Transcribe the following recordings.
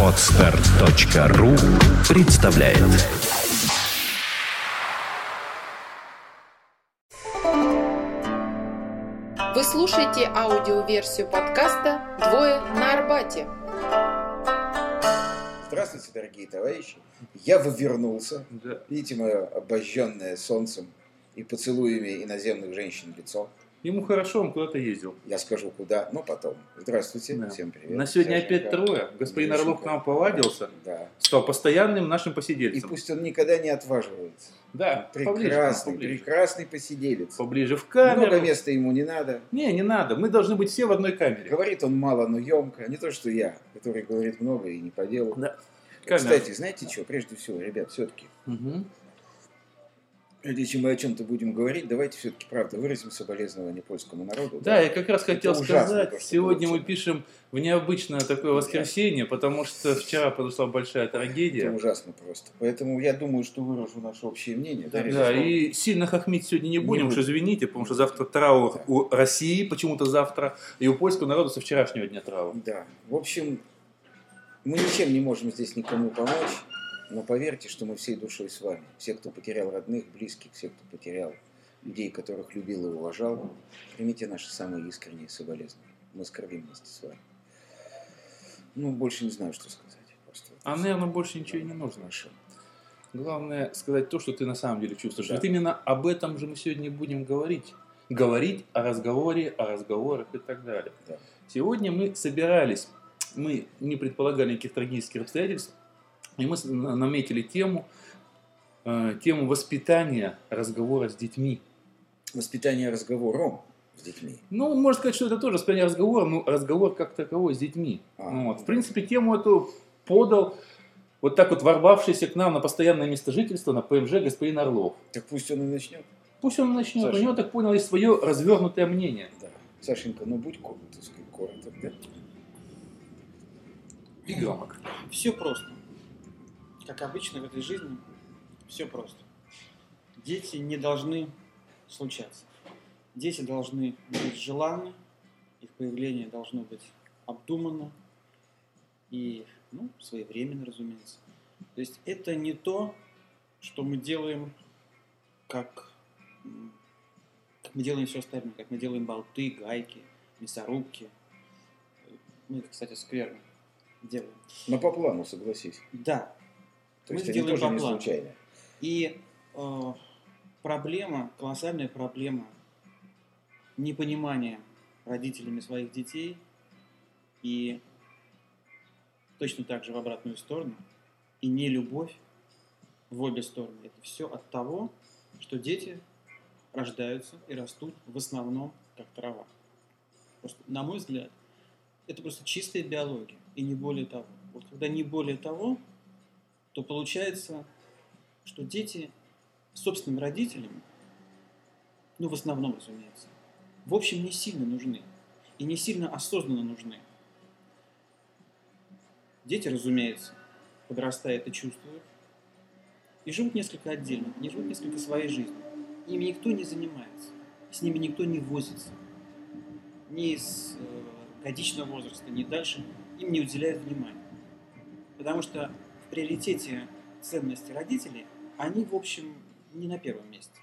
Отстар.ру представляет Вы слушаете аудиоверсию подкаста «Двое на Арбате». Здравствуйте, дорогие товарищи. Я вывернулся. Да. Видите мое обожженное солнцем и поцелуями иноземных женщин лицо. Ему хорошо, он куда-то ездил. Я скажу, куда, но потом. Здравствуйте, Да. всем привет. На сегодня Сашенька. опять трое. Господин Гришенька. Орлов к нам повадился, Да. стал постоянным нашим И посидельцем. пусть он никогда не отваживается. Да, Прекрасный, поближе. прекрасный посиделец. Поближе в камеру. Много места ему не надо. Не, не надо. Мы должны быть все в одной камере. Говорит он мало, но емко. Не то, что я, который говорит много и не по делу. Да. Камера. Кстати, знаете что, прежде всего, ребят, все-таки, Мгм. Прежде чем мы о чем-то будем говорить, давайте все-таки, правда, выразим соболезнование польскому народу. Да, я как раз хотел Это ужасно, сказать, то, сегодня мы пишем в необычное такое воскресенье, потому что вчера произошла большая Это трагедия. ужасно просто. Поэтому я думаю, что выражу наше общее мнение. Да, ребята? и сильно хохмить сегодня не будем, Не уж извините, потому что завтра траур Да. у России, почему-то завтра, и у польского народа со вчерашнего дня траур. Да. В общем, мы ничем не можем здесь никому помочь, но поверьте, что мы всей душой с вами. Все, кто потерял родных, близких, все, кто потерял людей, которых любил и уважал, примите наши самые искренние соболезнования. Мы скорбим вместе с вами. Ну, больше не знаю, что сказать. Просто А, наверное, больше ничего и не нужно. Хорошо. Главное сказать то, что ты на самом деле чувствуешь. Да. Вот именно об этом же мы сегодня будем говорить. Говорить о разговоре, о разговорах и так далее. Да. Сегодня мы собирались, мы не предполагали никаких трагических обстоятельств, и мы наметили тему, э, тему воспитания разговора с детьми. Воспитание разговором с детьми. Ну, можно сказать, что это тоже воспитание разговора, но разговор как таковой с детьми. А. Вот. В принципе, тему эту подал вот так вот ворвавшийся к нам на постоянное место жительства на ПМЖ господин Орлов. Так пусть он и начнет. Пусть он начнет. Саша. У него, так понял, есть свое развернутое мнение. Да. Сашенька, ну будь ко- так сказать, короток, да? И громко. Все просто. Как обычно в этой жизни, все просто. Дети не должны случаться. Дети должны быть желанны, их появление должно быть обдуманно и ну, своевременно, разумеется. То есть это не то, что мы делаем, как, как мы делаем все остальное, как мы делаем болты, гайки, мясорубки. Мы, это, кстати, скверно делаем. Но по плану, согласись. Да, То Мы есть они тоже по не плану. случайно. И э, проблема, колоссальная проблема непонимания родителями своих детей и точно так же в обратную сторону, и не любовь в обе стороны. Это все от того, что дети рождаются и растут в основном как трава. Просто, на мой взгляд, это просто чистая биология, и не более того. Вот когда не более того, то получается, что дети с собственными родителями, ну, в основном, разумеется, в общем, не сильно нужны. И не сильно осознанно нужны. Дети, разумеется, подрастая это чувствуют. И живут несколько отдельно, не живут несколько своей жизнью. Ими никто не занимается. С ними никто не возится. Ни с э, годичного возраста, ни дальше. Им не уделяют внимания. Потому что приоритете ценности родителей они, в общем, не на первом месте.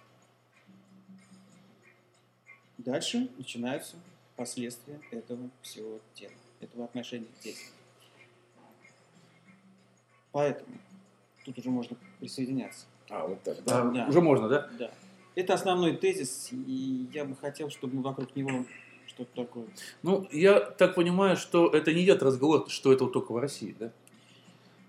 Дальше начинаются последствия этого всего дела, этого отношения к детям. Поэтому тут уже можно присоединяться. А, вот так, да? Да. Уже можно, да? Да. Это основной тезис, и я бы хотел, чтобы мы вокруг него что-то такое. Ну, я так понимаю, что это не идет разговор, что это вот только в России, да?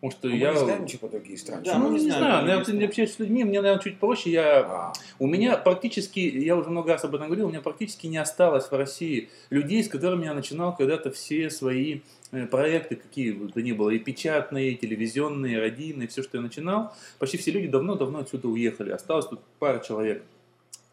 Потому что Ну, Мы я... не знаем, что по другие страны. Да, ну, мы не, не знаю, знаем. не общаешься с людьми, мне, наверное, чуть проще. Я... А, У меня практически, я уже много раз об этом говорил, у меня практически не осталось в России людей, с которыми я начинал когда-то все свои э, проекты, какие бы то ни было, и печатные, и телевизионные, и радийные, все, что я начинал. Почти все люди давно-давно отсюда уехали. Осталось тут пара человек.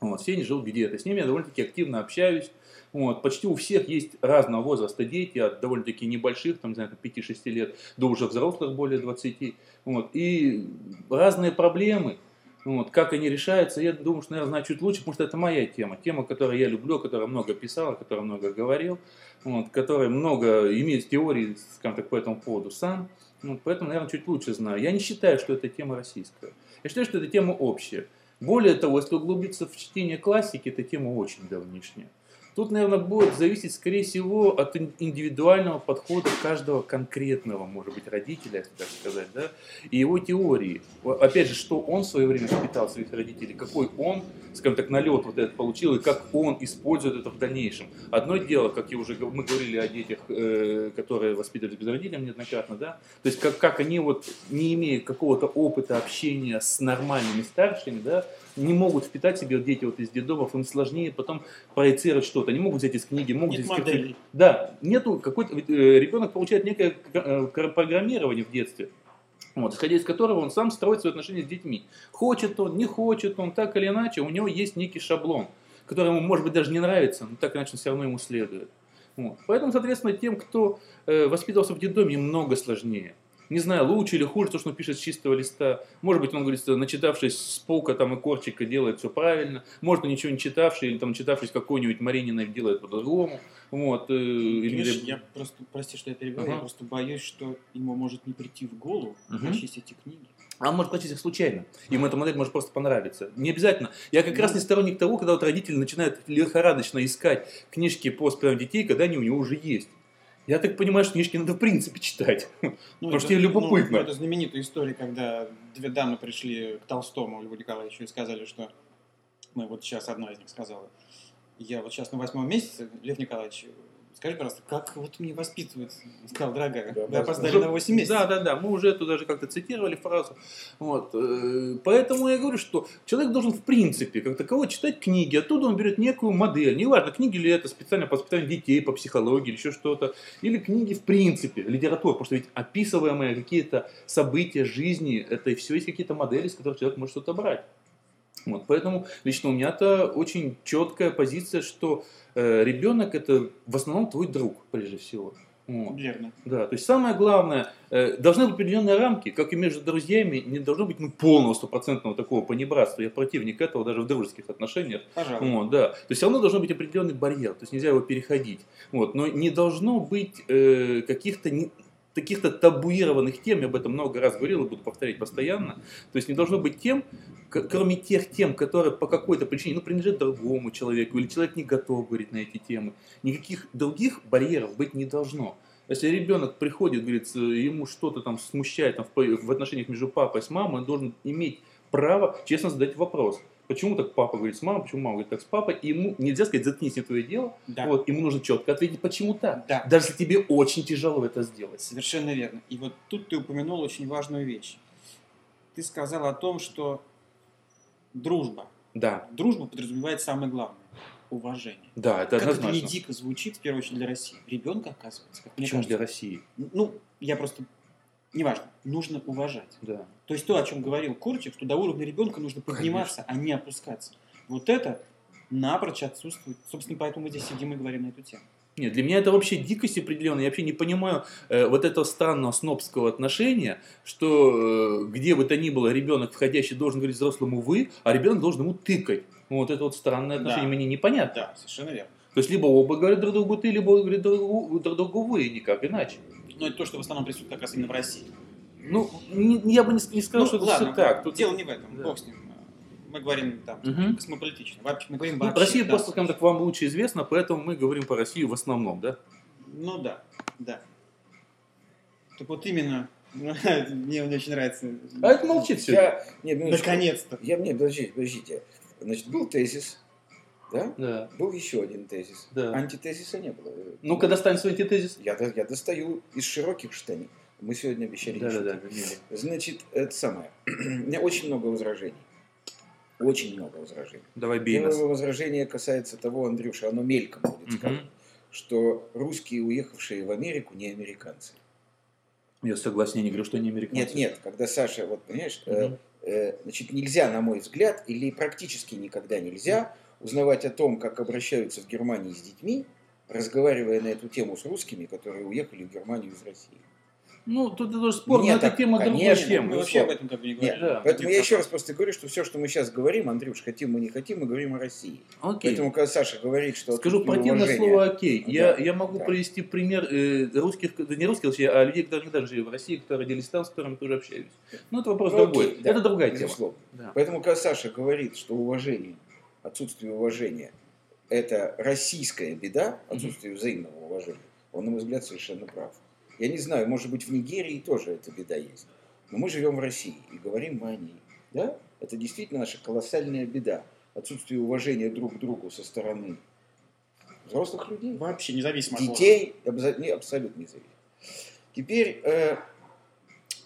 Вот, все они живут где-то. С ними я довольно-таки активно общаюсь. Вот, почти у всех есть разного возраста дети, от довольно-таки небольших, там, не знаю, 5-6 лет, до уже взрослых более 20. Вот, и разные проблемы. Вот, как они решаются, я думаю, что, наверное, знаю чуть лучше, потому что это моя тема. Тема, которую я люблю, о которой много писал, о которой много говорил, вот, которая много имеет теории, скажем так, по этому поводу сам. Вот, поэтому, наверное, чуть лучше знаю. Я не считаю, что это тема российская. Я считаю, что это тема общая. Более того, если углубиться в чтение классики, эта тема очень давнишняя. Тут, наверное, будет зависеть, скорее всего, от ин- индивидуального подхода каждого конкретного, может быть, родителя, так сказать, да, и его теории. Опять же, что он в свое время воспитал своих родителей, какой он, скажем так, налет вот этот получил, и как он использует это в дальнейшем. Одно дело, как я уже мы говорили о детях, э, которые воспитывались без родителей неоднократно, да, то есть как, как они вот, не имея какого-то опыта общения с нормальными старшими, да, не могут впитать себе вот дети вот из детдомов, им сложнее потом проецировать что-то. Они могут взять из книги, могут Нет взять из. Да, нету какой-то... э, ребенок получает некое э, программирование в детстве, вот, исходя из которого он сам строит свои отношения с детьми. Хочет он, не хочет он, так или иначе, у него есть некий шаблон, который ему, может быть, даже не нравится, но так или иначе он все равно ему следует. Вот. Поэтому, соответственно, тем, кто э, воспитывался в детдоме, им много сложнее. Не знаю, лучше или хуже то, что он пишет с чистого листа. Может быть, он, говорит, начитавшись с полка там и корчика делает все правильно. Может, он ничего не читавший, или там начитавшись какой-нибудь Марининой делает по-другому. Вот, э, или- Понимаешь, я просто, прости, что я перебиваю, Ага. я просто боюсь, что ему может не прийти в голову прочесть эти книги. А он может прочесть их случайно. Ему эта модель может просто понравиться. Не обязательно. Я как раз не сторонник того, когда вот родители начинают лихорадочно искать книжки по воспитанию детей, когда они у него уже есть. Я так понимаю, что книжки надо в принципе читать. Ну, Потому что это- тебе любопытно. ну, это знаменитая история, когда две дамы пришли к Толстому Льву Николаевичу и сказали, что мы вот сейчас одна из них сказала, я вот сейчас на восьмом месяце, Лев Николаевич, скажи, пожалуйста, как вот мне воспитывать? Сказал, дорогая, Да, вы да, опоздали на 8 месяцев. Да, да, да. Мы уже это даже как-то цитировали фразу. Вот. э, Поэтому я говорю, что человек должен в принципе как таковой читать книги. Оттуда он берет некую модель. Неважно, книги ли это специально по воспитанию детей, по психологии или еще что-то. Или книги в принципе, литература. Потому что ведь описываемые какие-то события жизни, это все есть какие-то модели, с которых человек может что-то брать. Вот, поэтому лично у меня-то очень четкая позиция, что э, ребенок это в основном твой друг, прежде всего. Вот. Верно. Да, то есть самое главное, э, должны быть определенные рамки, как и между друзьями, не должно быть ну, полного стопроцентного такого понебратства. Я противник этого даже в дружеских отношениях. Пожалуйста. Вот, да. То есть все равно должен быть определенный барьер, то есть нельзя его переходить. Вот, но не должно быть э, каких-то не- каких-то табуированных тем, я об этом много раз говорил и буду повторять постоянно. То есть не должно быть тем, кроме тех тем, которые по какой-то причине ну, принадлежат другому человеку, или человек не готов говорить на эти темы. Никаких других барьеров быть не должно. Если ребенок приходит, говорит, ему что-то там смущает там, в, в отношениях между папой и мамой, он должен иметь право честно задать вопрос. Почему так папа говорит с мамой, почему мама говорит так с папой, и ему нельзя сказать, заткнись, не твое дело, Да. вот, ему нужно четко ответить, почему так. Да. Даже если тебе очень тяжело это сделать. Совершенно верно. И вот тут ты упомянул очень важную вещь. Ты сказал о том, что дружба. Да, Дружба подразумевает самое главное – уважение. да, это как это однозначно. не дико звучит, в первую очередь, для России. Ребенка, оказывается, как Почему кажется. для России? Ну, я просто... Неважно. Нужно уважать. Да. То есть то, о чем говорил Курчик, что до уровня ребенка нужно подниматься, а не опускаться. Вот это напрочь отсутствует. Собственно, поэтому мы здесь сидим и говорим на эту тему. Нет, для меня это вообще дикость определенная. Я вообще не понимаю э, вот этого странного снобского отношения, что э, где бы то ни было ребенок входящий должен говорить взрослому вы, а ребенок должен ему тыкать. Вот это вот странное Да. отношение мне непонятно. Да, совершенно верно. То есть либо оба говорят друг другу ты, либо говорят друг другу, друг другу вы, никак иначе. Но это то, что в основном присутствует как раз именно в России. Ну, не- я бы не, не сказал, Ну, что это ладно, все так. Тут дело не в этом. Да. Бог с ним. Мы говорим там Мгм. космополитично. Вообще, мы говорим Ну, вообще. Россия да. просто, скажем так, вам лучше известна, поэтому мы говорим по России в основном, да? Ну да, да. Так вот именно, мне не очень нравится. А это молчит все. Я, нет, минуточку. Наконец-то. Я, нет, подождите, подождите. Значит, был тезис, да? Да, Был еще один тезис. да. Антитезиса не было. Ну, когда станет свой антитезис? Я, я достаю из широких штаней. Мы сегодня обещали Да, да, да. Значит, это самое. У меня очень много возражений. Очень много возражений. Давай бей нас. Первое возражение касается того, Андрюша, оно мельком будет сказано, что русские, уехавшие в Америку, не американцы. Я согласен, я не говорю, что они американцы. Нет, нет, когда Саша, вот понимаешь, э, э, значит, нельзя, на мой взгляд, или практически никогда нельзя узнавать о том, как обращаются в Германии с детьми, разговаривая на эту тему с русскими, которые уехали в Германию из России. Ну, тут это тоже спор, Нет, но это тема другой конечно, темы. Мы вообще об этом как бы не Нет, говорим. Да. Поэтому я еще раз просто говорю, что все, что мы сейчас говорим, Андрюш, хотим мы не хотим, мы говорим о России. Окей. Поэтому, когда Саша говорит, что Скажу противное слово «окей». Я, Да, я могу да. привести пример э, русских, да не русских, вообще, а людей, которые недавно жили в России, которые родились там, с которыми тоже общаюсь. Ну, это вопрос Ну, другой. окей, да, это другая тема. безусловно. Да. Поэтому, когда Саша говорит, что уважение, отсутствие уважения – это российская беда, отсутствие взаимного уважения, он, на мой взгляд, совершенно прав. Я не знаю, может быть, в Нигерии тоже эта беда есть. Но мы живем в России и говорим мы о ней. Да? Это действительно наша колоссальная беда. Отсутствие уважения друг к другу со стороны взрослых людей Вообще независимо от детей не, абсолютно не зависит. Теперь, э,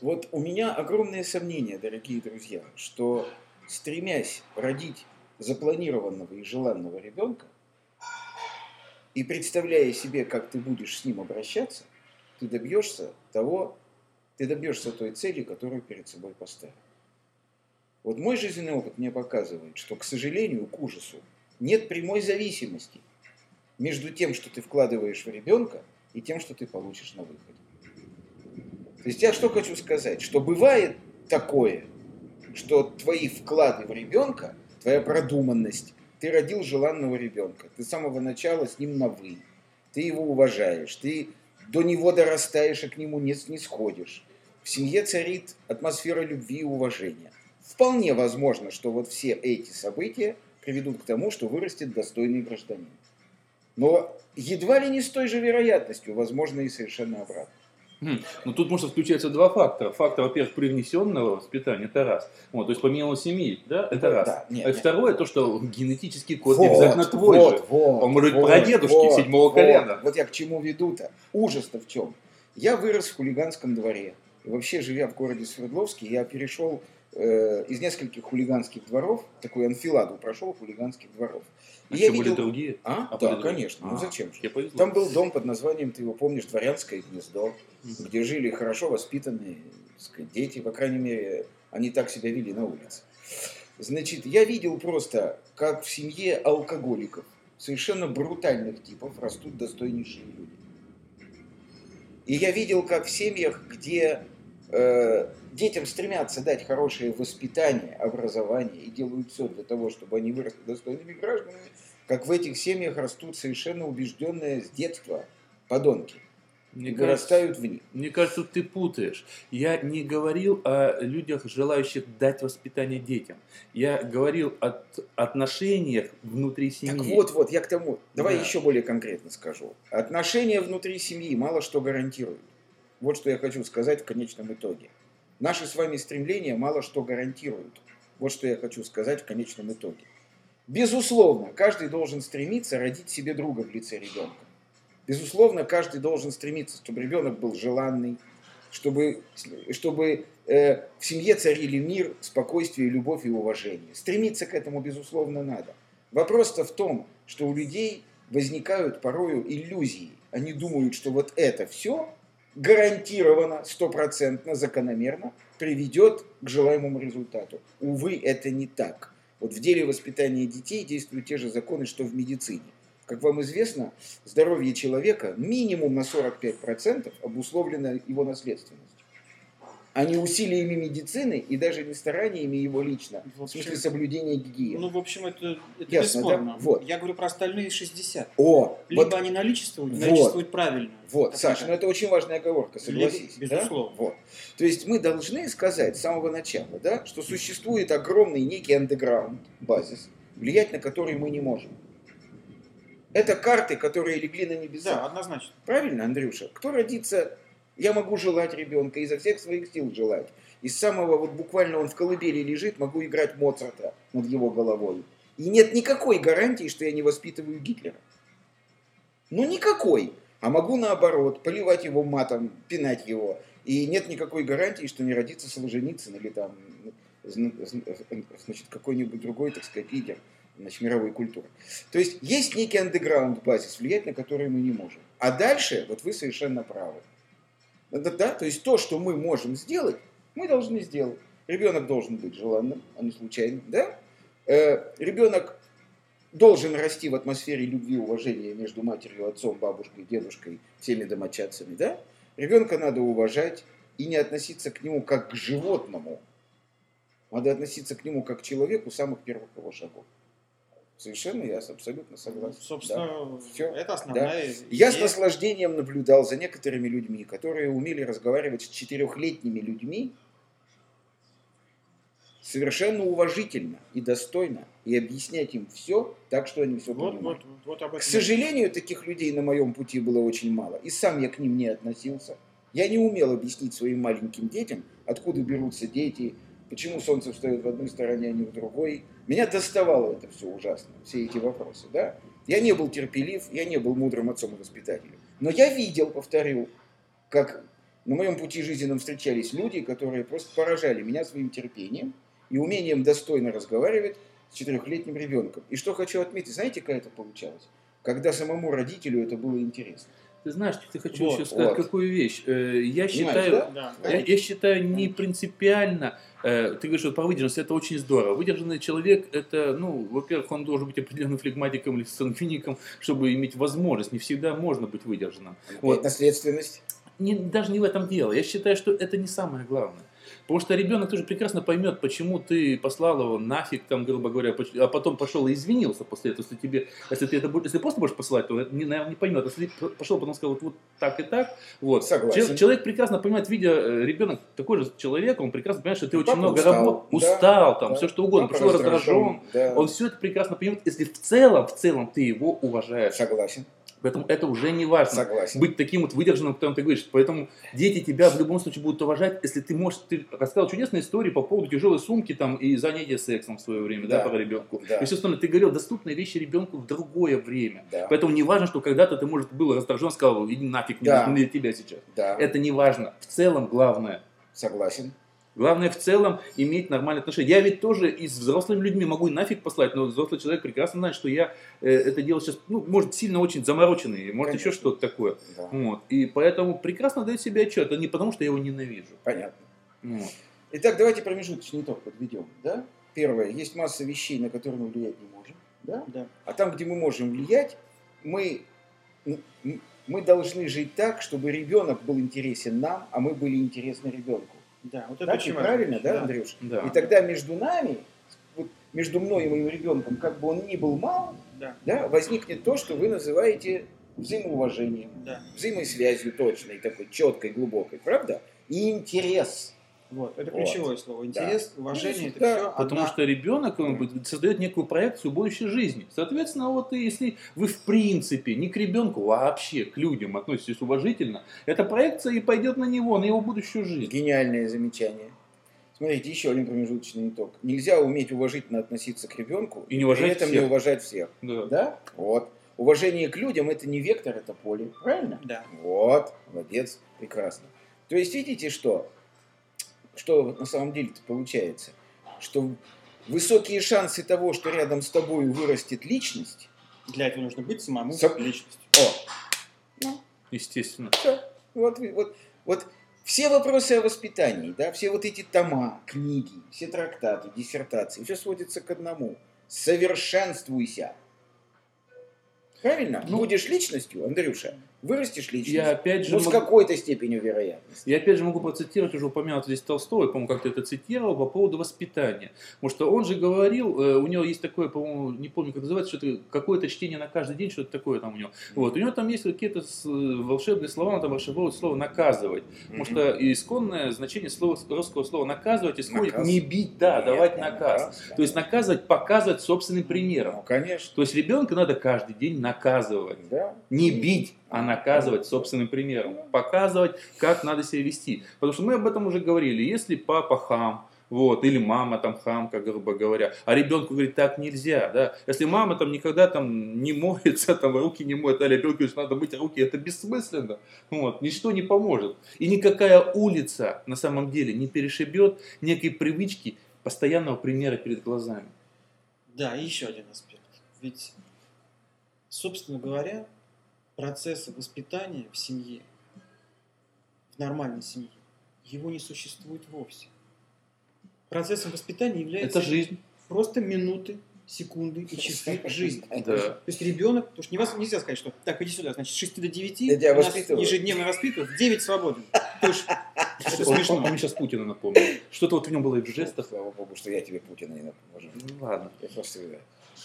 вот у меня огромные сомнения, дорогие друзья, что стремясь родить запланированного и желанного ребенка и представляя себе, как ты будешь с ним обращаться, ты добьешься того, ты добьешься той цели, которую перед собой поставил. Вот мой жизненный опыт мне показывает, что, к сожалению, к ужасу, нет прямой зависимости между тем, что ты вкладываешь в ребенка, и тем, что ты получишь на выходе. То есть я что хочу сказать, что бывает такое, что твои вклады в ребенка, твоя продуманность, ты родил желанного ребенка, ты с самого начала с ним на вы, ты его уважаешь, ты до него дорастаешь и к нему не, не сходишь. В семье царит атмосфера любви и уважения. Вполне возможно, что вот все эти события приведут к тому, что вырастет достойный гражданин. Но едва ли не с той же вероятностью, возможно, и совершенно обратно. Хм. Ну, тут может включаться два фактора. Фактор, во-первых, привнесенного воспитания, это раз. Вот, то есть помимо семьи, да, это раз. Да, нет, а нет. второе, то, что генетический код не обязательно твой вот, же. вот, Он может вот, прадедушки вот, седьмого вот. колена. Вот я к чему веду-то. Ужас-то в чем? Я вырос в хулиганском дворе. И вообще, живя в городе Свердловске, я перешел э, из нескольких хулиганских дворов, такую анфиладу прошел хулиганских дворов. И А я были видел- другие? А? А да, были конечно. Ну А, зачем же? Я повезло. Там был дом под названием, ты его помнишь, Дворянское гнездо, где жили хорошо воспитанные сказать, дети, по крайней мере, они так себя вели на улице. Значит, я видел просто, как в семье алкоголиков, совершенно брутальных типов, растут достойнейшие люди. И я видел, как в семьях, где э, детям стремятся дать хорошее воспитание, образование и делают все для того, чтобы они выросли достойными гражданами, как в этих семьях растут совершенно убежденные с детства подонки Мне и вырастают в них. Мне кажется, ты путаешь. Я не говорил о людях, желающих дать воспитание детям. Я говорил о отношениях внутри семьи. Так вот, вот, я к тому. Давай Да. еще более конкретно скажу. Отношения внутри семьи мало что гарантируют. Вот что я хочу сказать в конечном итоге. Наши с вами стремления мало что гарантируют. Вот что я хочу сказать в конечном итоге. Безусловно, каждый должен стремиться родить себе друга в лице ребенка. Безусловно, каждый должен стремиться, чтобы ребенок был желанный, чтобы, чтобы э, в семье царили мир, спокойствие, любовь и уважение. Стремиться к этому, безусловно, надо. Вопрос-то в том, что у людей возникают порою иллюзии. Они думают, что вот это все гарантированно, стопроцентно, закономерно приведет к желаемому результату. Увы, это не так. Вот в деле воспитания детей действуют те же законы, что в медицине. Как вам известно, здоровье человека минимум на 45% обусловлено его наследственностью. А не усилиями медицины и даже не стараниями его лично. В смысле соблюдения гигиены. Ну, в общем, это, это Ясно, бесспорно. да? Вот. Я говорю про остальные 60. О, Либо вот, они наличествуют, Вот. наличествуют правильно. вот Саша, ну это очень важная оговорка, согласись. Либо- да? безусловно. Вот. То есть мы должны сказать с самого начала, да, что существует огромный некий андеграунд, базис, влиять на который мы не можем. Это карты, которые легли на небеса. Да, однозначно. Правильно, Андрюша? Кто родится, я могу желать ребенка, изо всех своих сил желать. Из самого, вот буквально он в колыбели лежит, могу играть Моцарта над его головой. И нет никакой гарантии, что я не воспитываю Гитлера. Ну, никакой. А могу наоборот, поливать его матом, пинать его. И нет никакой гарантии, что не родится Солженицын или там, зн- зн- значит, какой-нибудь другой, так сказать, лидер значит, мировой культуры. То есть есть некий андеграунд базис, влиять на который мы не можем. А дальше, вот вы совершенно правы. Да, да, то есть то, что мы можем сделать, мы должны сделать. Ребенок должен быть желанным, а не случайным, да? Э, ребенок должен расти в атмосфере любви и уважения между матерью, отцом, бабушкой, дедушкой, всеми домочадцами, да? Ребенка надо уважать и не относиться к нему как к животному. Надо относиться к нему как к человеку самых первых его шагов. Совершенно я абсолютно согласен. Собственно, Да. Всё. это основная Я с наслаждением наблюдал за некоторыми людьми, которые умели разговаривать с четырехлетними людьми совершенно уважительно и достойно, и объяснять им все так, что они все Вот, понимают. вот, вот, вот об этом. К сожалению, таких людей на моем пути было очень мало. И сам я к ним не относился. Я не умел объяснить своим маленьким детям, откуда берутся дети, почему солнце встает в одной стороне, а не в другой. Меня доставало это все ужасно, все эти вопросы. Да? Я не был терпелив, я не был мудрым отцом и воспитателем. Но я видел, повторю, как на моем пути жизненном встречались люди, которые просто поражали меня своим терпением и умением достойно разговаривать с четырехлетним ребенком. И что хочу отметить, знаете, как это получалось? Когда самому родителю это было интересно. Ты знаешь, ты хочу Вот, еще сказать вот. какую вещь. Э, Я Понимаешь, считаю, да? Да. Я, я считаю, не принципиально. э, Ты говоришь, вот про выдержанность, это очень здорово. Выдержанный человек, это, ну, во-первых, он должен быть определенным флегматиком или сангвиником, чтобы иметь возможность. Не всегда можно быть выдержанным. Вот. Вот. Наследственность. Не, даже не в этом дело. Я считаю, что это не самое главное. Потому что ребенок тоже прекрасно поймет, почему ты послал его нафиг, там, грубо говоря, а потом пошел и извинился после этого. Если тебе, если ты это будешь, если просто будешь посылать, то не, наверное, не поймет. Если пошел, потом сказал, вот, вот так и так, вот. Согласен. Чел- Человек прекрасно понимает, видя э, ребенок такой же человек, он прекрасно понимает, что ты Ну, очень много устал, работал, да, устал, там, да. все что угодно, пришел раздражен. да. Он все это прекрасно понимает, если в целом, в целом ты его уважаешь. Согласен. Поэтому это уже не важно Согласен. быть таким вот выдержанным, которым ты говоришь. Поэтому дети тебя в любом случае будут уважать, если ты можешь... Ты рассказал чудесные истории по поводу тяжелой сумки там, и занятия сексом в свое время, да, Да. по ребенку. Да. И все остальное. Ты говорил доступные вещи ребенку в другое время. Да. Поэтому не важно, что когда-то ты, может, был раздражен, сказал, иди нафиг, не Да. нужно для тебя сейчас. Да. Это не важно. В целом главное. Согласен. Главное в целом иметь нормальные отношения. Я ведь тоже и с взрослыми людьми могу и нафиг послать, но взрослый человек прекрасно знает, что я э, это делал сейчас, ну, может, сильно очень замороченный, может, Конечно. еще что-то такое. Да. Вот. И поэтому прекрасно даю себе отчет, а не потому, что я его ненавижу. Понятно. Вот. Итак, давайте промежуточный итог подведем. Да? Первое. Есть масса вещей, на которые мы влиять не можем. Да? Да. А там, где мы можем влиять, мы, мы должны жить так, чтобы ребенок был интересен нам, а мы были интересны ребенку. Да, вот это Так очень важно. правильно, да, Андрюш? Да. И тогда между нами, вот между мной и моим ребенком, как бы он ни был мал, Да, да, возникнет то, что вы называете взаимоуважением, да. взаимосвязью точной, такой четкой, глубокой, правда? И интерес. Вот, это Вот. ключевое слово. Интерес, уважение, это Да. все Потому что ребенок он будет- создает некую проекцию будущей жизни. Соответственно, вот если вы в принципе не к ребенку, вообще к людям относитесь уважительно, эта проекция и пойдет на него, на его будущую жизнь. Гениальное замечание. Смотрите, еще один промежуточный итог. Нельзя уметь уважительно относиться к ребенку И не уважать при этом всех. не уважать всех. Да. Да? Вот. Уважение к людям это не вектор, это поле. Правильно? Да. Вот, молодец, прекрасно. То есть видите, что? Что на самом деле-то получается? Что высокие шансы того, что рядом с тобой вырастет личность. Для этого нужно быть самому Сам- личностью. О, ну, Естественно. всё. Вот, вот, вот все вопросы о воспитании, да, все вот эти тома, книги, все трактаты, диссертации, все сводится к одному. Совершенствуйся. Правильно? Ну, Будешь личностью, Андрюша, вырастешь личность. Я опять же ну, с могу- какой-то степенью вероятности. Я опять же могу процитировать уже упомянутый здесь Толстого, я, по-моему, как-то это цитировал по поводу воспитания. Потому что он же говорил, э, у него есть такое, по-моему, не помню, как называется, что-то, какое-то чтение на каждый день, что-то такое там у него. Вот, у него там есть какие-то с- волшебные слова, он там расшифровывает слово «наказывать». Потому что исконное значение слова, русского слова «наказывать» исходит Наказ. не бить, да, Нет, давать не наказ. да. То есть наказывать, показывать собственным Ну, примером. конечно. То есть ребенка надо каждый день наказывать. Да. Не бить, а наказывать собственным примером. Показывать, как надо себя вести. Потому что мы об этом уже говорили. Если папа хам, вот, или мама там хамка, грубо говоря, а ребенку говорит, так нельзя, да. Если мама там никогда там не моется, там руки не моет, а ребенку надо мыть руки, это бессмысленно. Вот, ничто не поможет. И никакая улица на самом деле не перешибет некой привычки постоянного примера перед глазами. Да, и еще один аспект. Ведь, собственно говоря, процесса воспитания в семье, в нормальной семье, его не существует вовсе. Процессом воспитания является Это жизнь. просто минуты секунды и часы жизни. Да. То есть ребенок, потому что невоз- нельзя сказать, что так, иди сюда, значит, с 6 до 9 Я тебя у нас ежедневно воспитывают, в 9 свободен. Это Он, он- смешно. он мне сейчас Путина напомнил. Что-то вот в нем было и в жестах. Слава богу, что я тебе Путина не напомню. Ну ладно, Я просто...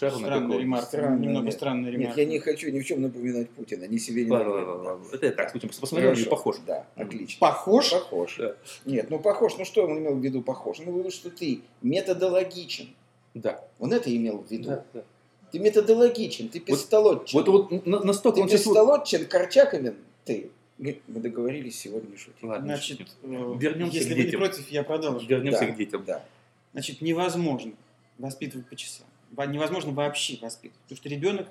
да. шару на Странная какого. ремарка, Странная, немного нет. странная Нет, я не хочу ни в чем напоминать Путина, ни себе, ни ладно. Это я так, случайно посмотрел, не похож. Да, отлично. Похож? Похож. Да. Нет, ну похож, ну что он имел в виду похож? Ну, говорю, что ты методологичен. Да. Он это имел в виду. да, да. Ты методологичен, ты пистолотчен. Вот, вот на- настолько ты сейчас... вот- пистолотчен, корчаковин, ты. Мы договорились сегодня шутить. Ладно, Значит, э, Вернемся если к вы не детям. против, я продолжу. Вернемся Да, к детям. Да. Значит, невозможно воспитывать по часам. Во- Невозможно вообще воспитывать. Потому что ребенок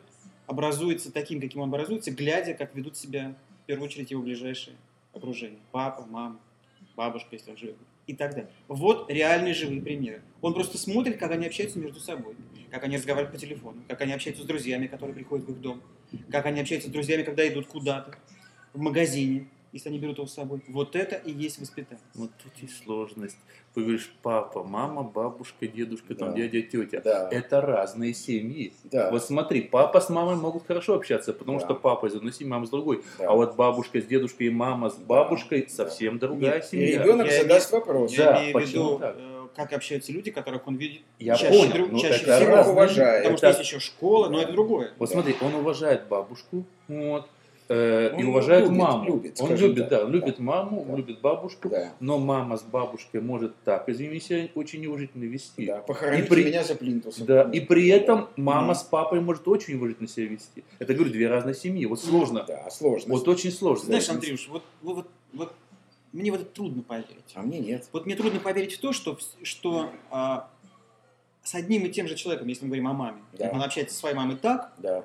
образуется таким, каким он образуется, глядя, как ведут себя, в первую очередь, его ближайшие окружение. Папа, мама, бабушка, если он живет. И так далее. Вот реальные живые примеры. Он просто смотрит, как они общаются между собой. Как они разговаривают по телефону. Как они общаются с друзьями, которые приходят в их дом. Как они общаются с друзьями, когда идут куда-то. В магазине, если они берут его с собой. Вот это и есть воспитание. Вот тут и сложность. Ты говоришь, папа, мама, бабушка, дедушка, там, Да. дядя, тетя. Да. Это разные семьи. Да. Вот смотри, папа с мамой могут хорошо общаться, потому Да. что папа из одной семьи, мама с другой. Да. А вот бабушка с дедушкой и мама с бабушкой Да. совсем другая Нет, И семья. ребенок Я задаст вопрос. Да, Я имею в почему виду, так? э, как общаются люди, которых он видит Я чаще, понял, друг- но чаще это всего. уважает. Потому что Это- есть еще школа, но это другое. Вот Да. смотри, он уважает бабушку, вот, э, и Он уважает любит, маму. любит, он любит, так. да, любит Да. маму, Да. любит бабушку, Да. но мама с бабушкой может так, извини, себя очень неуважительно вести. Да. Похороните И при- меня за плинтусом. Да, и при этом мама Мгм. с папой может очень уважительно себя вести. Это, говорю, две разные семьи. Вот сложно. Да, сложно. Вот очень сложно. Знаешь. Андрюш, вот, вот, вот, вот мне в это трудно поверить. А мне нет. Вот мне трудно поверить в то, что, что а, с одним и тем же человеком, если мы говорим о маме, Да. он общается со своей мамой так, Да.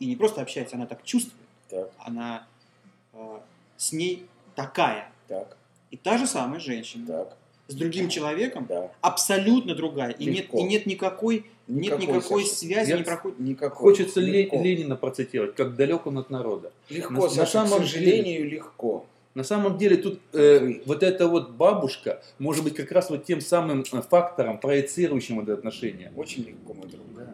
и не просто общается, она так чувствует, Так, она а, с ней такая. так, И та же самая женщина так. с другим человеком Да. абсолютно другая. И нет, и нет никакой, нет Никакой, никакой Саша. связи, не проходит. Никакой. Хочется Ле- Легко. Ленина процитировать, как далек он от народа. Легко, На- на Саша, самом к сожалению, легко. На самом деле тут э, вот эта вот бабушка может быть как раз вот тем самым э, фактором, проецирующим это отношение. Очень легко, мой друг. Да.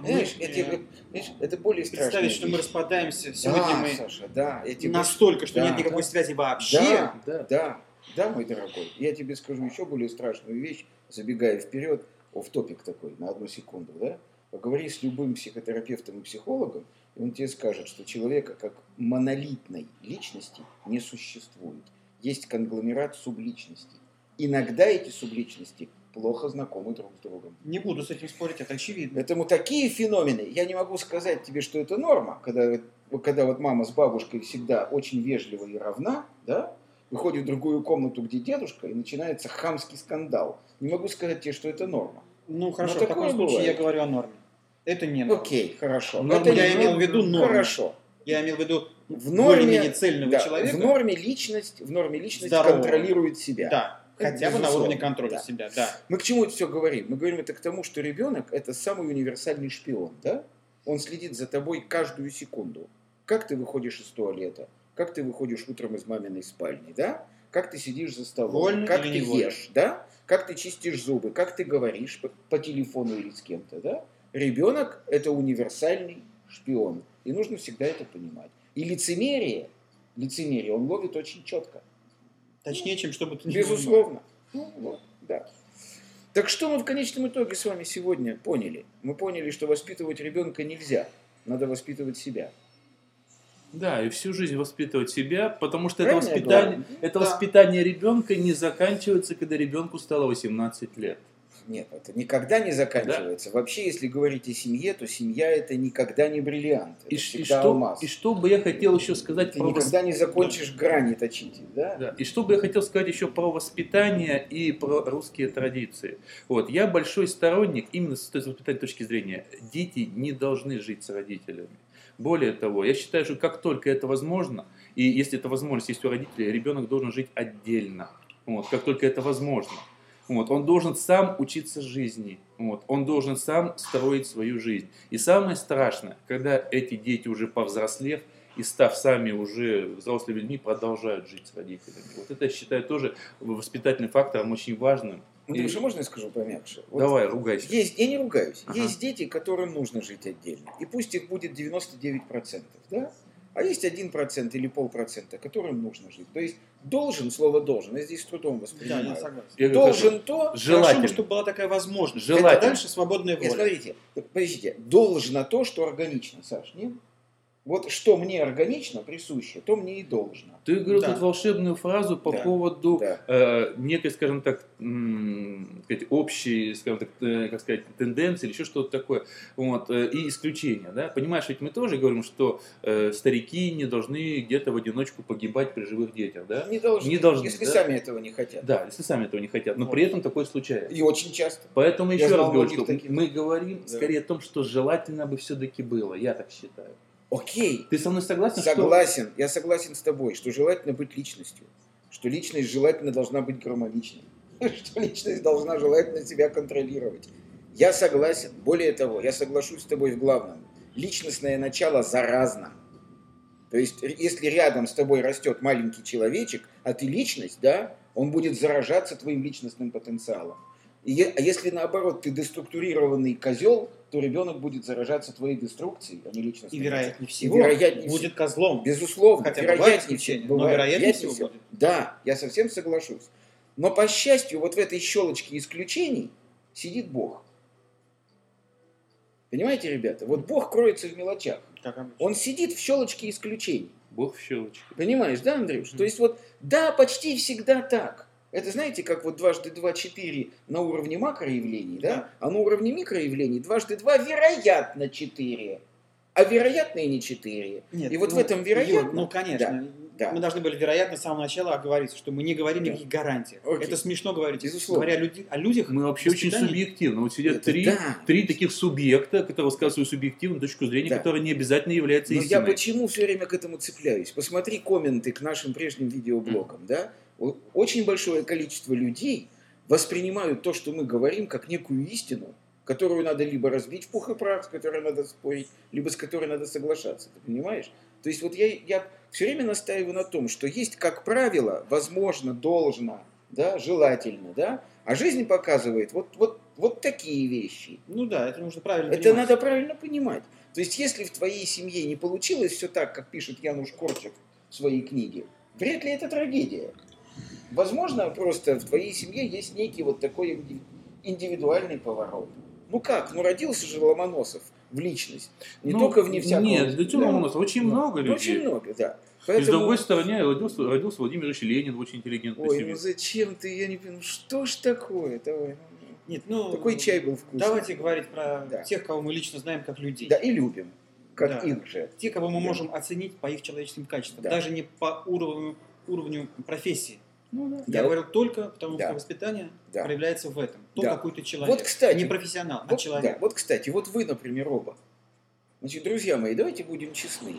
Знаешь, Мы, эти, э, знаешь, это более страшно. Представить, что мы распадаемся. Сегодня да, мы Саша, да. Я тебе- настолько, что Да, нет никакой да. связи вообще. Да, Да. да, да, мой дорогой. Я тебе скажу еще более страшную вещь, забегая вперед, в топик такой, на одну секунду, да? Поговори с любым психотерапевтом и психологом, и он тебе скажет, что человека как монолитной личности не существует. Есть конгломерат субличностей. Иногда эти субличности плохо знакомы друг с другом. Не буду с этим спорить, это очевидно. Поэтому такие феномены, я не могу сказать тебе, что это норма, когда, когда вот мама с бабушкой всегда очень вежлива и равна, да, выходит в другую комнату, где дедушка, и начинается хамский скандал. Не могу сказать тебе, что это норма. Ну хорошо, Ну, в таком случае бывает. я говорю о норме. Это не норма. Окей, хорошо. Норма это я не имел в виду норму. Хорошо. Я имел в виду В норме, цельного да, человека. в норме личность, в норме личность Здорового. контролирует себя. Да, хотя бы на уровне контроля да. себя, да. Мы к чему это все говорим? Мы говорим это к тому, что ребенок это самый универсальный шпион, да? Он следит за тобой каждую секунду. Как ты выходишь из туалета? Как ты выходишь утром из маминой спальни, да? Как ты сидишь за столом? Вольно как ты невольно? ешь, да? Как ты чистишь зубы? Как ты говоришь по, по телефону или с кем-то, да? Ребенок это универсальный шпион. И нужно всегда это понимать. И лицемерие, лицемерие он ловит очень четко. Точнее, чем что бы то ни было. Безусловно. Ну, вот, да. Так что мы в конечном итоге с вами сегодня поняли? Мы поняли, что воспитывать ребенка нельзя. Надо воспитывать себя. Да, и всю жизнь воспитывать себя, потому что это Правильно я воспитание, это Да. воспитание ребенка не заканчивается, когда ребенку стало 18 лет. Нет, это никогда не заканчивается. Вообще, если говорить о семье, то семья это никогда не бриллиант. Это И, и что, алмаз. и что бы я хотел еще сказать Ты про никогда не закончишь грани точить, да? Да. И что бы я хотел сказать еще про воспитание и про русские традиции. Вот. Я большой сторонник именно с воспитательной точки зрения. Дети не должны жить с родителями. Более того, я считаю, что как только это возможно, и если это возможность есть у родителей, ребенок должен жить отдельно. Вот, как только это возможно. Вот, он должен сам учиться жизни. Вот, он должен сам строить свою жизнь. И самое страшное, когда эти дети уже повзрослев и став сами уже взрослыми людьми, продолжают жить с родителями. Вот это я считаю тоже воспитательным фактором очень важным. Андрюша, И- можно я скажу помягче? Вот Давай, ругайся. Есть, я не ругаюсь. Ага. Есть дети, которым нужно жить отдельно. И пусть их будет 99%, да? А есть 1% или полпроцента, которым нужно жить. То есть должен, слово должен, я здесь с трудом Да, воспринимаю. я согласен. Я говорю, должен то, Хорошо Желательно. бы, чтобы была такая возможность. Желательно. Это дальше свободная Нет, воля. смотрите, подождите, должно то, что органично, Саш, нет? Вот что мне органично, присуще, то мне и должно. Ты говорил Да. тут волшебную фразу по Да. поводу Да. э, некой, скажем так, м, сказать, общей, скажем так, э, как сказать, тенденции или еще что-то такое, вот, э, и исключения, да? Понимаешь, ведь мы тоже говорим, что э, старики не должны где-то в одиночку погибать при живых детях, да? Не должны, Не должны, если да? сами этого не хотят. Да, если сами этого не хотят, но Вот. при этом такое случается. И очень часто. Поэтому Я еще раз говорю, что таких. мы говорим Да. скорее о том, что желательно бы все-таки было, я так считаю. Окей, Ты со мной согласен, что согласен, я согласен с тобой, что желательно быть личностью. Что личность желательно должна быть гармоничной. Что личность должна желательно себя контролировать. Я согласен. Более того, я соглашусь с тобой в главном. Личностное начало заразно. То есть, если рядом с тобой растет маленький человечек, а ты личность, да, он будет заражаться твоим личностным потенциалом. И а если наоборот ты деструктурированный козел, то ребенок будет заражаться твоей деструкцией, а не личностным И вероятнее И всего вероятнее будет козлом. Безусловно, Хотя вероятнее всего, но бывает, вероятнее всего будет. Да, я совсем соглашусь. Но по счастью, вот в этой щелочке исключений сидит Бог. Понимаете, ребята? Вот Бог кроется в мелочах. Он сидит в щелочке исключений. Бог в щелочке. Понимаешь, да, Андрюш? Мгм. То есть вот, да, почти всегда так. Это знаете, как вот дважды два четыре на уровне макроявлений, да? Да. А на уровне микроявлений дважды два вероятно четыре. А вероятно и не четыре. Нет, И вот в ну, этом вероятно- Юр, ну, конечно. да. Мы должны были, вероятно, с самого начала оговориться, что мы не говорим Да. никаких гарантий. Окей. Это смешно говорить. Безусловно. Говоря о, люди- о людях, Мы вообще очень субъективны. Вот сидят Это три, да. три таких субъекта, которые высказывают свою субъективную точку зрения, Да. которая не обязательно является Но я истиной. почему все время к этому цепляюсь? Посмотри комменты к нашим прежним видеоблогам, да? Очень большое количество людей воспринимают то, что мы говорим, как некую истину, которую надо либо разбить в пух и прах, с которой надо спорить, либо с которой надо соглашаться. Ты понимаешь? То есть вот я, я все время настаиваю на том, что есть, как правило, возможно, должно, да, желательно, да, а жизнь показывает вот, вот, вот такие вещи. Ну да, это нужно правильно Это понимать. надо правильно понимать. То есть, если в твоей семье не получилось все так, как пишет Януш Корчик в своей книге, вряд ли это трагедия. Возможно, просто в твоей семье есть некий вот такой инди- индивидуальный поворот. Ну как? Ну родился же Ломоносов в личность. Не Ну, только вне всякого... Нет, для чего Да. у нас очень Ну, много людей. Очень много, да. И с Поэтому- другой стороны, родился, родился Владимир Ильич Ленин, очень интеллигентный Ой, ну семье. зачем ты? Я не понимаю, что ж такое? Давай. ну, Нет, ну, Такой чай был вкусный. Давайте говорить про Да. тех, кого мы лично знаем как людей. Да, и любим. Как Да. их же. Те, кого мы Да. можем оценить по их человеческим качествам, Да. даже не по уровню, уровню профессии. Ну, да. Я Да. говорю только потому, Да. что воспитание Да. проявляется в этом. То, Да. какой ты человек. Вот, кстати, не профессионал, а Вот, человек. да, вот, кстати, вот вы, например, оба. Значит, друзья мои, давайте будем честны.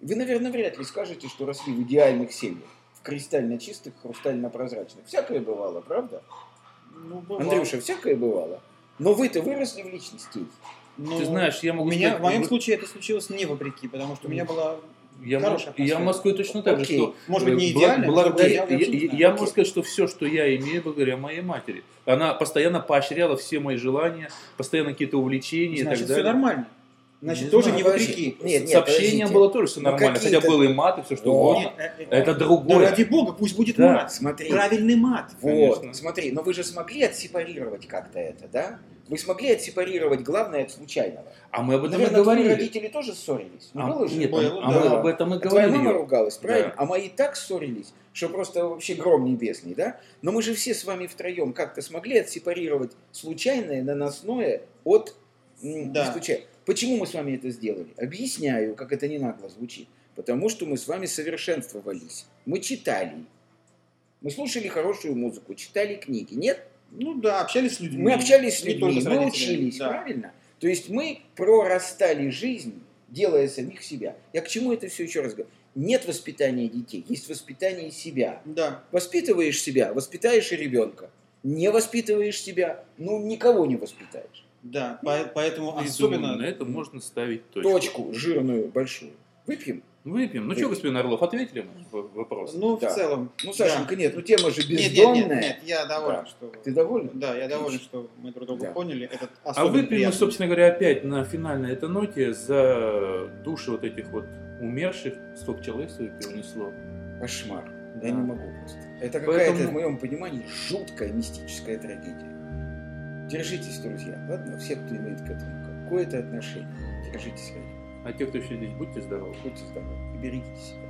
Вы, наверное, вряд ли скажете, что росли в идеальных семьях, в кристально чистых, хрустально прозрачных. Всякое бывало, правда? Ну, бывало. Андрюша, всякое бывало. Но вы-то выросли в личности. Ну, Ты знаешь, я могу меня, сказать, в моем вы- случае это случилось не вопреки, потому что у меня была Я, Хорошая я атмосфера. могу точно так же, Окей. что Может быть, не э, идеально, быть, благодаря- я я, я Окей. могу сказать, что все, что я имею, благодаря моей матери. Она постоянно поощряла все мои желания, постоянно какие-то увлечения Значит, и все так далее. нормально. Значит, Не тоже знаю, не вопреки. Нет, нет, подождите. было тоже все Ну, нормально, хотя был и мат, и все что угодно. Э, э, Это Да другое. ради бога, пусть будет Да. мат. Смотри. Правильный мат. Вот, Конечно. смотри, но вы же смогли отсепарировать как-то это, да? Вы смогли отсепарировать главное от случайного. А мы об этом и Наверное, твои говорили. родители тоже ссорились. Ну, А, было же? нет, Было, а да. мы об этом и А твоя мама говорили. ругалась, правильно? Да. А мои так ссорились, что просто вообще гром небесный, да? Но мы же все с вами втроем как-то смогли отсепарировать случайное, наносное от Да. случайного. Почему мы с вами это сделали? Объясняю, как это не нагло звучит. Потому что мы с вами совершенствовались. Мы читали. Мы слушали хорошую музыку, читали книги. Нет? Ну да, общались с людьми. Мы общались с людьми, с мы родителями, учились, да. правильно? То есть мы прорастали жизнь, делая самих себя. Я к чему это все еще раз говорю? Нет воспитания детей, есть воспитание себя. Да. Воспитываешь себя, воспитаешь и ребенка. Не воспитываешь себя, ну никого не воспитаешь. Да, по- поэтому И особенно... думаю, на этом можно ставить точку. Точку жирную, большую. Выпьем? Выпьем. Ну что, господин Орлов, ответили мы в вопрос? Ну, Да. в целом. Ну, Сашенька, нет, ну тема же Нет, нет, бездомная. нет, нет, я доволен, Да. что... Ты доволен? Да, я доволен, что мы друг друга Да. поняли. Этот А выпьем мы, приятный. собственно говоря, опять на финальной этой ноте за души вот этих вот умерших. Сколько человек все-таки унесло? Кошмар. Да. Я не могу просто. Это Поэтому- какая-то, в моем понимании, жуткая мистическая трагедия. Держитесь, друзья. Ладно, все, кто имеет к этому какое-то отношение, держитесь. А те, кто еще здесь, будьте здоровы. Будьте здоровы и берегите себя.